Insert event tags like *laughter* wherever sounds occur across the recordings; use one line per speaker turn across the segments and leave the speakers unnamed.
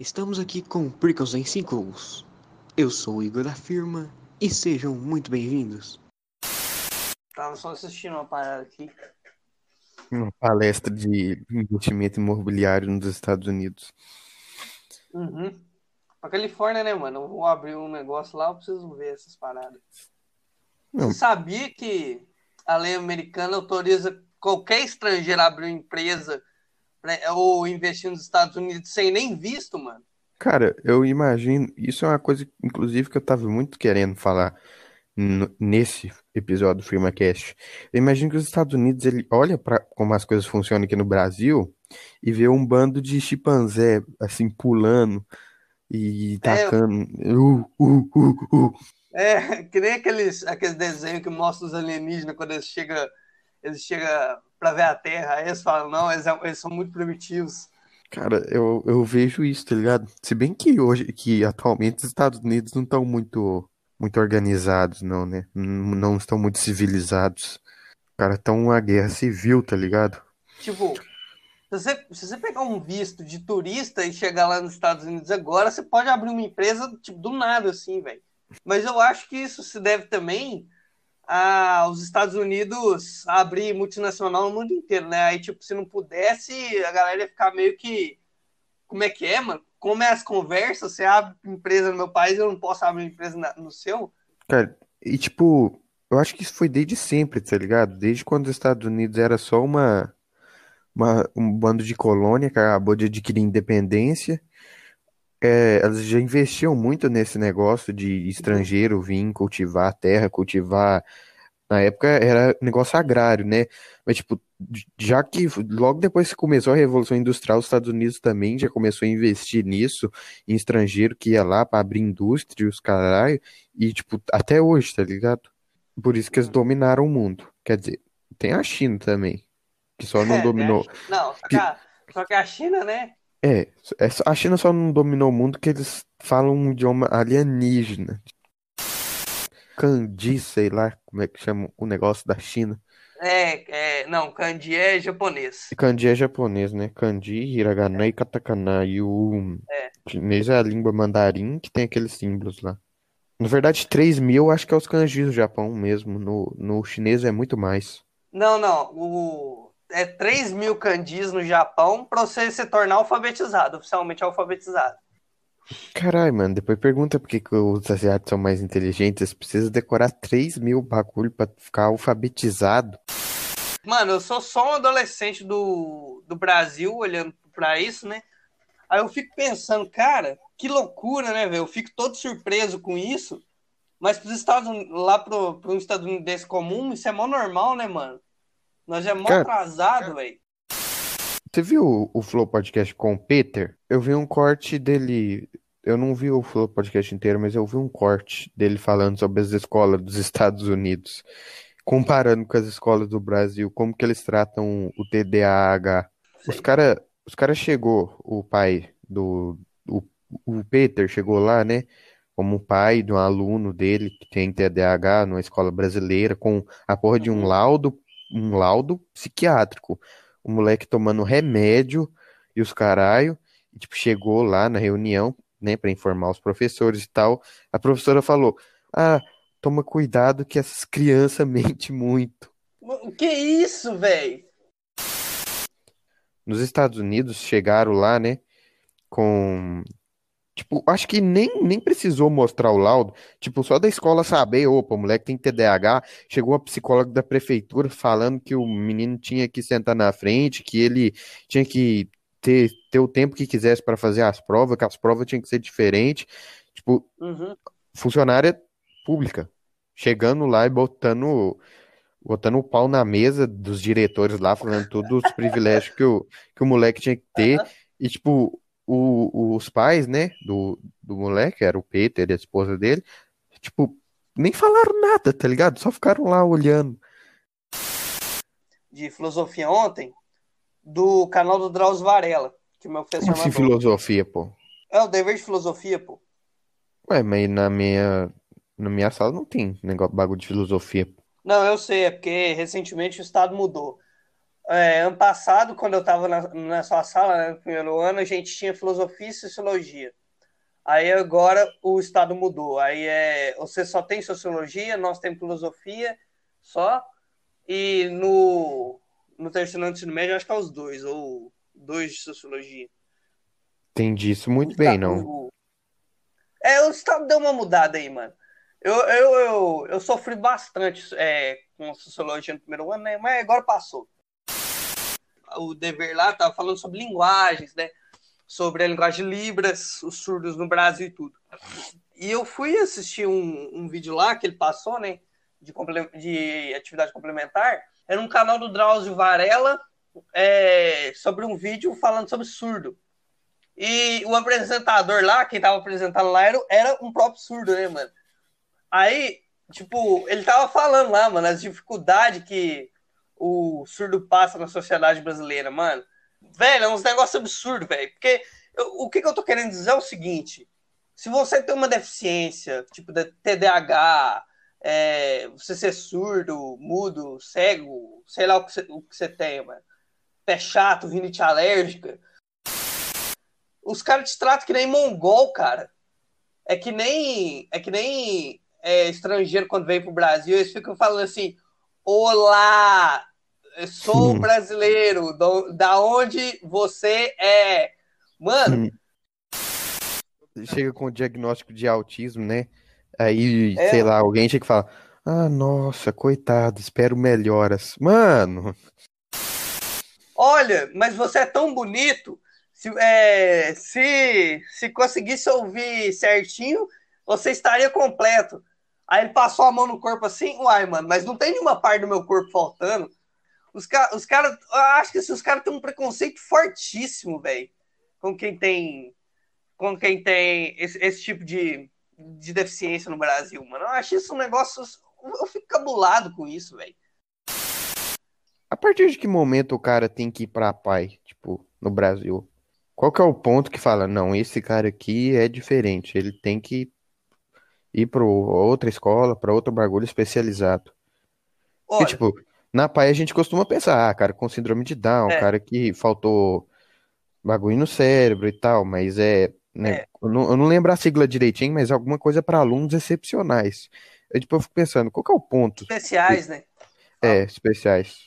Estamos aqui com Prickles em Ciclos. Eu sou o Igor da firma e sejam muito bem-vindos.
Tava só assistindo uma parada aqui.
Uma palestra de investimento imobiliário nos Estados Unidos.
Uhum. Pra Califórnia, né, mano? Eu vou abrir um negócio lá, eu preciso ver essas paradas.
Não.
Você sabia que a lei americana autoriza qualquer estrangeiro a abrir uma empresa ou investir nos Estados Unidos sem nem visto, mano?
Cara, eu imagino, isso é uma coisa, inclusive, que eu tava muito querendo falar nesse episódio do FirmaCast. Eu imagino que os Estados Unidos, ele olha para como as coisas funcionam aqui no Brasil e vê um bando de chimpanzé, assim, pulando e tacando. Uh, uh, uh, uh.
É, *laughs* que nem aqueles, aqueles desenhos que mostram os alienígenas quando eles chegam eles chegam pra ver a Terra. Aí eles falam, não, eles, é- eles são muito primitivos.
Cara, eu, eu vejo isso, tá ligado? Se bem que hoje, que atualmente os Estados Unidos não estão muito, muito organizados, não, né? Não, não estão muito civilizados. Cara, estão uma guerra civil, tá ligado?
Tipo, se você, se você pegar um visto de turista e chegar lá nos Estados Unidos agora, você pode abrir uma empresa, tipo, do nada, assim, velho. Mas eu acho que isso se deve também aos Estados Unidos abrir multinacional no mundo inteiro, né? Aí, tipo, se não pudesse, a galera ia ficar meio que. Como é que é, mano? Como é as conversas? Você abre empresa no meu país, eu não posso abrir empresa no seu?
Cara, e tipo, eu acho que isso foi desde sempre, tá ligado? Desde quando os Estados Unidos era só uma, uma- um bando de colônia que acabou de adquirir independência. É, elas já investiam muito nesse negócio de estrangeiro vir cultivar a terra, cultivar. Na época era negócio agrário, né? Mas, tipo, já que logo depois que começou a Revolução Industrial, os Estados Unidos também já começou a investir nisso, em estrangeiro que ia lá para abrir indústria e os caralho, e, tipo, até hoje, tá ligado? Por isso que eles dominaram o mundo. Quer dizer, tem a China também, que só não *laughs*
É,
dominou.
né? Não, só que, a, só que a China, né?
É, é só- a China só não dominou o mundo porque eles falam um idioma alienígena. Kanji, sei lá como é que chama o negócio da China.
É, é, não, kanji é japonês.
E Kanji é japonês, né? Kanji, hiragana e katakana. E o
É.
chinês é a língua mandarim que tem aqueles símbolos lá. Na verdade, 3 mil acho que é os kanjis do Japão mesmo. No, no chinês é muito mais.
Não, não, o, é 3 mil kanjis no Japão para você se tornar alfabetizado, oficialmente alfabetizado.
Caralho, mano, depois pergunta por que os asiáticos são mais inteligentes. Eles precisam decorar 3 mil bagulho pra ficar alfabetizado.
Mano, eu sou só um adolescente do, do Brasil olhando para isso, né? Aí eu fico pensando, cara, que loucura, né, velho? Eu fico todo surpreso com isso. Mas pros Estados Unidos, lá pro, pro um estadunidense comum, isso é mó normal, né, mano? Nós é mó
Cara,
atrasado, velho.
Você viu o, Flow Podcast com o Peter? Eu vi um corte dele. Eu não vi o Flow Podcast inteiro, mas eu vi um corte dele falando sobre as escolas dos *laughs* Estados Unidos, comparando com as escolas do Brasil, como que eles tratam o TDAH. Os
Sei.
cara, os cara chegou, o pai do o, o Peter chegou lá, né? Como pai de um aluno dele que tem TDAH numa escola brasileira, com a porra de um
Uhum.
laudo, um laudo psiquiátrico. O moleque tomando remédio e os caralho, e, tipo, chegou lá na reunião, né, pra informar os professores e tal. A professora falou: Ah, toma cuidado que essas crianças *laughs* mentem muito.
O que isso, velho?
Nos Estados Unidos chegaram lá, né, com. Tipo, acho que nem, nem precisou mostrar o laudo. Tipo, só da escola saber, opa, o moleque tem TDAH. Chegou a psicóloga da prefeitura falando que o menino tinha que sentar na frente, que ele tinha que ter, ter o tempo que quisesse para fazer as provas, que as provas tinham que ser diferentes. Tipo,
Uhum.
funcionária pública, chegando lá e botando, botando o pau na mesa dos diretores lá, falando todos os privilégios que o, que o moleque tinha que ter. E, tipo, o- os pais, né, do, do moleque, era o Peter e a esposa dele, tipo, nem falaram nada, tá ligado? Só ficaram lá olhando.
de filosofia ontem do canal do Drauzio Varela, que o meu professor
Como assim filosofia, pô?
É o dever de filosofia, pô.
Ué, mas na minha, na minha sala não tem negócio, bagulho de filosofia.
Não, eu sei, é porque recentemente o estado mudou. É, ano passado, quando eu estava na, na sua sala, né, no primeiro ano, a gente tinha filosofia e sociologia. Aí agora o estado mudou. Aí é, você só tem sociologia, nós temos filosofia só. E no, no terceiro ano do ensino médio, acho que é os dois, ou dois de sociologia.
Entendi isso muito bem, não.
É, o estado deu uma mudada aí, mano. Eu, eu, eu, eu sofri bastante é, com sociologia no primeiro ano, né? Mas agora passou. O dever lá tava falando sobre linguagens, né? Sobre a linguagem Libras, os surdos no Brasil e tudo. E eu fui assistir um, um vídeo lá que ele passou, né? De, de atividade complementar. Era um canal do Drauzio Varela é, sobre um vídeo falando sobre surdo. E o apresentador lá, quem tava apresentando lá, era, era um próprio surdo, né, mano? Aí, tipo, ele tava falando lá, mano, as dificuldades que o surdo passa na sociedade brasileira, mano. Velho, é uns negócios absurdos, velho. Porque eu, o que, que eu tô querendo dizer é o seguinte: se você tem uma deficiência, tipo de TDAH, é, você ser surdo, mudo, cego, sei lá o que você, o que você tem, mano. Pé chato, rinite alérgica os caras te tratam que nem mongol, cara. É que nem é que nem é, estrangeiro quando vem pro Brasil, eles ficam falando assim: Olá, sou hum. brasileiro, do, da onde você é? Mano.
Hum. Chega com o diagnóstico de autismo, né? Aí, é, sei lá, alguém chega e fala: Ah, nossa, coitado, espero melhoras. Mano.
Olha, mas você é tão bonito se, é, se, se conseguisse ouvir certinho, você estaria completo. Aí ele passou a mão no corpo assim, uai, mano, mas não tem nenhuma parte do meu corpo faltando. Os, os caras, acho que os caras têm um preconceito fortíssimo, velho, com quem tem, com quem tem esse, esse tipo de, de deficiência no Brasil, mano. Eu acho isso um negócio, eu fico cabulado com isso, velho.
A partir de que momento o cara tem que ir pra pai, tipo, no Brasil? Qual que é o ponto que fala, não, esse cara aqui é diferente, ele tem que ir para outra escola, para outro bagulho especializado. Olha, tipo, na PAI a gente costuma pensar, ah, cara com síndrome de Down, é. cara que faltou bagulho no cérebro e tal, mas é, né, é. Eu, não, eu, não, lembro a sigla direitinho, mas alguma coisa para alunos excepcionais. Eu, tipo, eu fico pensando, qual que é o ponto?
Especiais, né?
É, especiais.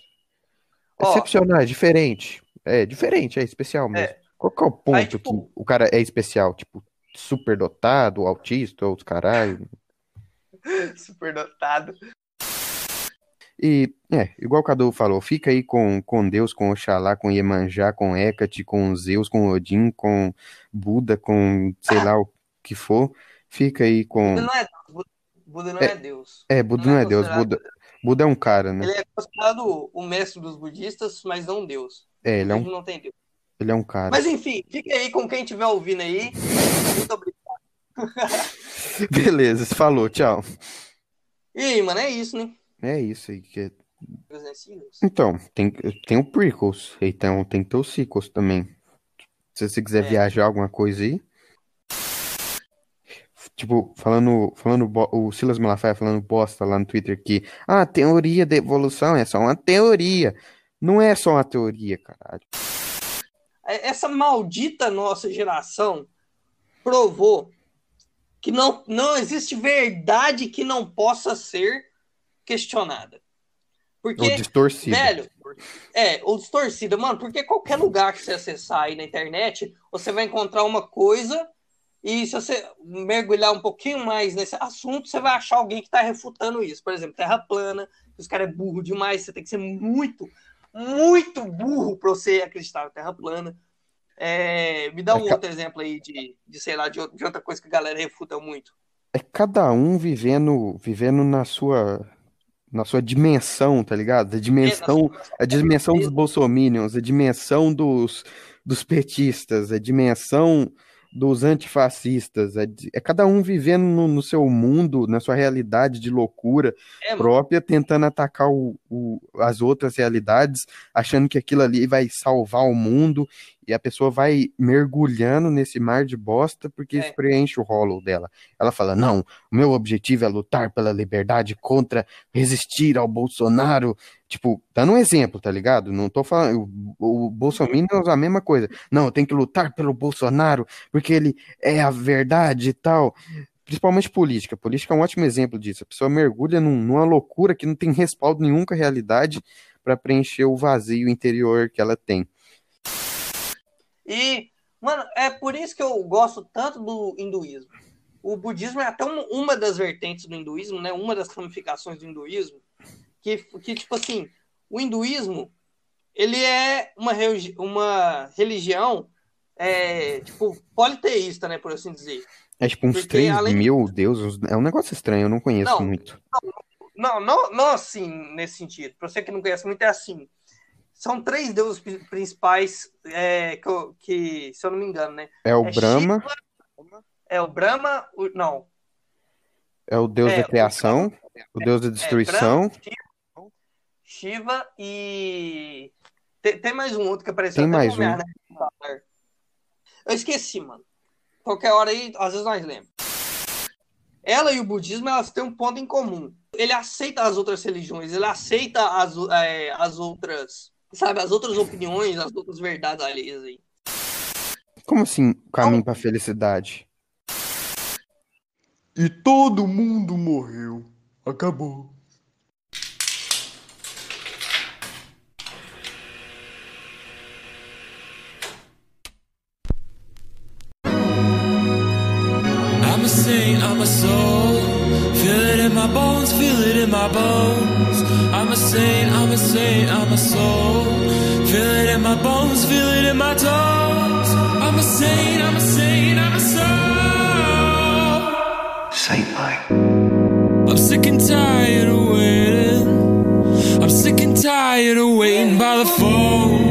Excepcionais, diferente. É, diferente, é especial mesmo. É. Qual que é o ponto Aí, tipo, que o cara é especial? Tipo, superdotado, autista, ou os caralho? *laughs*
superdotado.
E, é, igual o Cadu falou, fica aí com, com Deus, com Oxalá, com Iemanjá, com Hecate, com Zeus, com Odin, com Buda, com sei lá o que for. Fica aí com.
Buda não é, Buda não é, é Deus.
É, Buda não, não é, é Deus. Buda, Buda é um cara, né?
Ele é considerado o mestre dos budistas, mas não Deus.
É, ele é um.
não tem Deus.
Ele é um cara.
Mas enfim, fique aí com quem estiver ouvindo aí. Muito obrigado. *laughs*
Beleza, falou, tchau.
E aí, mano, é isso, né?
É isso aí. Que... Então, tem, tem o prequels, então tem que ter os sequels também. Se você quiser é. viajar alguma coisa aí. Tipo, falando, falando o Silas Malafaia falando bosta lá no Twitter que ah, a teoria da evolução é só uma teoria. Não é só uma teoria, caralho.
É, essa maldita nossa geração provou que não, não existe verdade que não possa ser questionada. Porque,
ou distorcida.
Velho, é, ou distorcida, mano, porque qualquer lugar que você acessar aí na internet, você vai encontrar uma coisa e se você mergulhar um pouquinho mais nesse assunto, você vai achar alguém que está refutando isso. Por exemplo, terra plana, os caras é burro demais, você tem que ser muito, muito burro para você acreditar na Terra plana. É, me dá um é outro ca... exemplo aí de, de sei lá, de, de, outra coisa que a galera refuta muito.
É cada um vivendo, vivendo na sua na sua dimensão, tá ligado? A dimensão, a dimensão dos bolsominions, a dimensão dos, dos petistas, a dimensão dos antifascistas. É, é cada um vivendo no, no, seu mundo, na sua realidade de loucura é, própria, tentando atacar o, o, as outras realidades, achando que aquilo ali vai salvar o mundo, e a pessoa vai mergulhando nesse mar de bosta porque é. isso preenche o rolo dela. Ela fala: Não, o meu objetivo é lutar pela liberdade contra resistir ao Bolsonaro Tipo, dando um exemplo, tá ligado? Não tô falando. O, o Bolsonaro é a mesma coisa. Não, eu tenho que lutar pelo Bolsonaro, porque ele é a verdade e tal. Principalmente política. Política é um ótimo exemplo disso. A pessoa mergulha num, numa loucura que não tem respaldo nenhum com a realidade para preencher o vazio interior que ela tem.
E, mano, é por isso que eu gosto tanto do hinduísmo. O budismo é até uma das vertentes do hinduísmo, né? Uma das ramificações do hinduísmo que, que tipo assim, o hinduísmo, ele é uma, uma religião, é, tipo, politeísta, né, por assim dizer.
É tipo uns Porque, 3 além... mil deuses, é um negócio estranho, eu não conheço não, muito.
Não, não, não assim, nesse sentido. Pra você que não conhece muito, é assim. São três deuses principais é, que, que, se eu não me engano, né?
É o é Brahma.
Shiva, é o Brahma, o, não.
É o deus é, da criação, o, o deus da é, destruição.
Brahma, Shiva e. Tem, tem, mais um outro que apareceu.
Tem mais um. Né?
Eu esqueci, mano. Qualquer hora aí, às vezes nós lembramos. Ela e o budismo, elas têm um ponto em comum. Ele aceita as outras religiões, ele aceita as, é, as outras, sabe, as outras opiniões, as outras verdades alheias aí.
Como assim, caminho para felicidade?
E todo mundo morreu. Acabou.
I'm a soul. Feel it in my bones, feel it in my bones. I'm a saint, I'm a saint, I'm a soul. Feel it in my bones, feel it in my toes. I'm a saint, I'm a saint, I'm a soul. Saint like. I'm sick and tired of waiting. I'm sick and tired of waiting by the phone.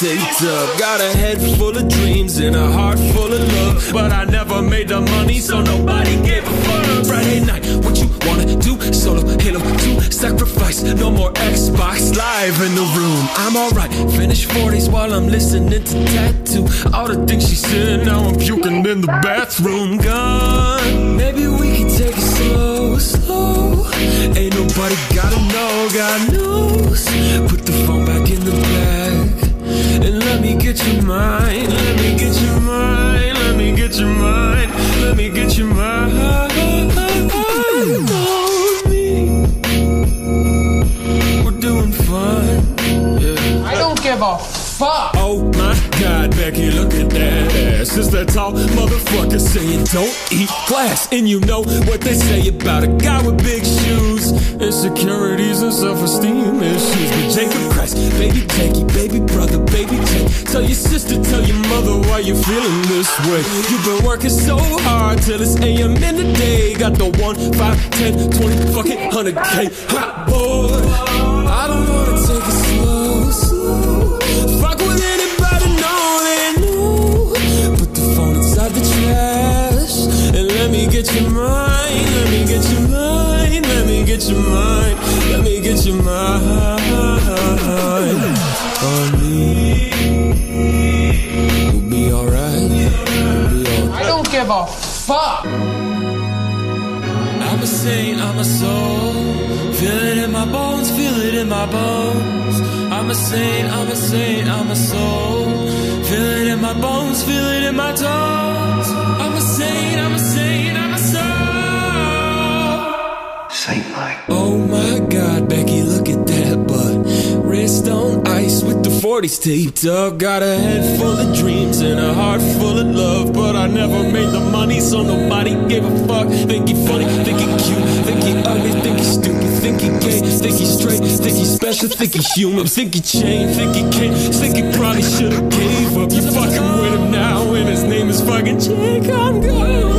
Taped up. Got a head full of dreams and a heart full of love. But I never made the money, so nobody gave a fuck. Friday night, what you wanna do? Solo Halo 2, sacrifice. No more Xbox Live in the room. I'm alright, finish 40s while I'm listening to Tattoo. All the things she said, now I'm puking in the bathroom. Gone. Maybe we can take it slow, slow. Ain't nobody gotta know, God knows.
Give a fuck.
Oh my god, Becky, look at that ass. Is that tall motherfucker saying don't eat glass? And you know what they say about a guy with big shoes, insecurities and self-esteem issues. But Jacob Christ, baby Jakey, baby brother, baby Jake. Tell your sister, tell your mother why you're feeling this way. You've been working so hard till it's AM in the day. Got the 1, 5, 10, 20, fucking 100K. Hot boy, get. Let me get. Let me get. Let me get on me. We'll be alright. We'll be alright.
I don't give a fuck.
I'm a saint, I'm a soul. Feel it in my bones, feel it in my bones. I'm a saint, I'm a saint, I'm a soul. Feel it in my bones, feel it in my toes. 40s taped up. Got a head full of dreams and a heart full of love. But I never made the money, so nobody gave a fuck. Think he funny, think he cute, think he ugly, think he stupid think he gay, think he straight, think he special, think he human, think he changed, think he can't, think he probably should've gave up. You fucking with him now, and his name is fucking Jake. I'm gone.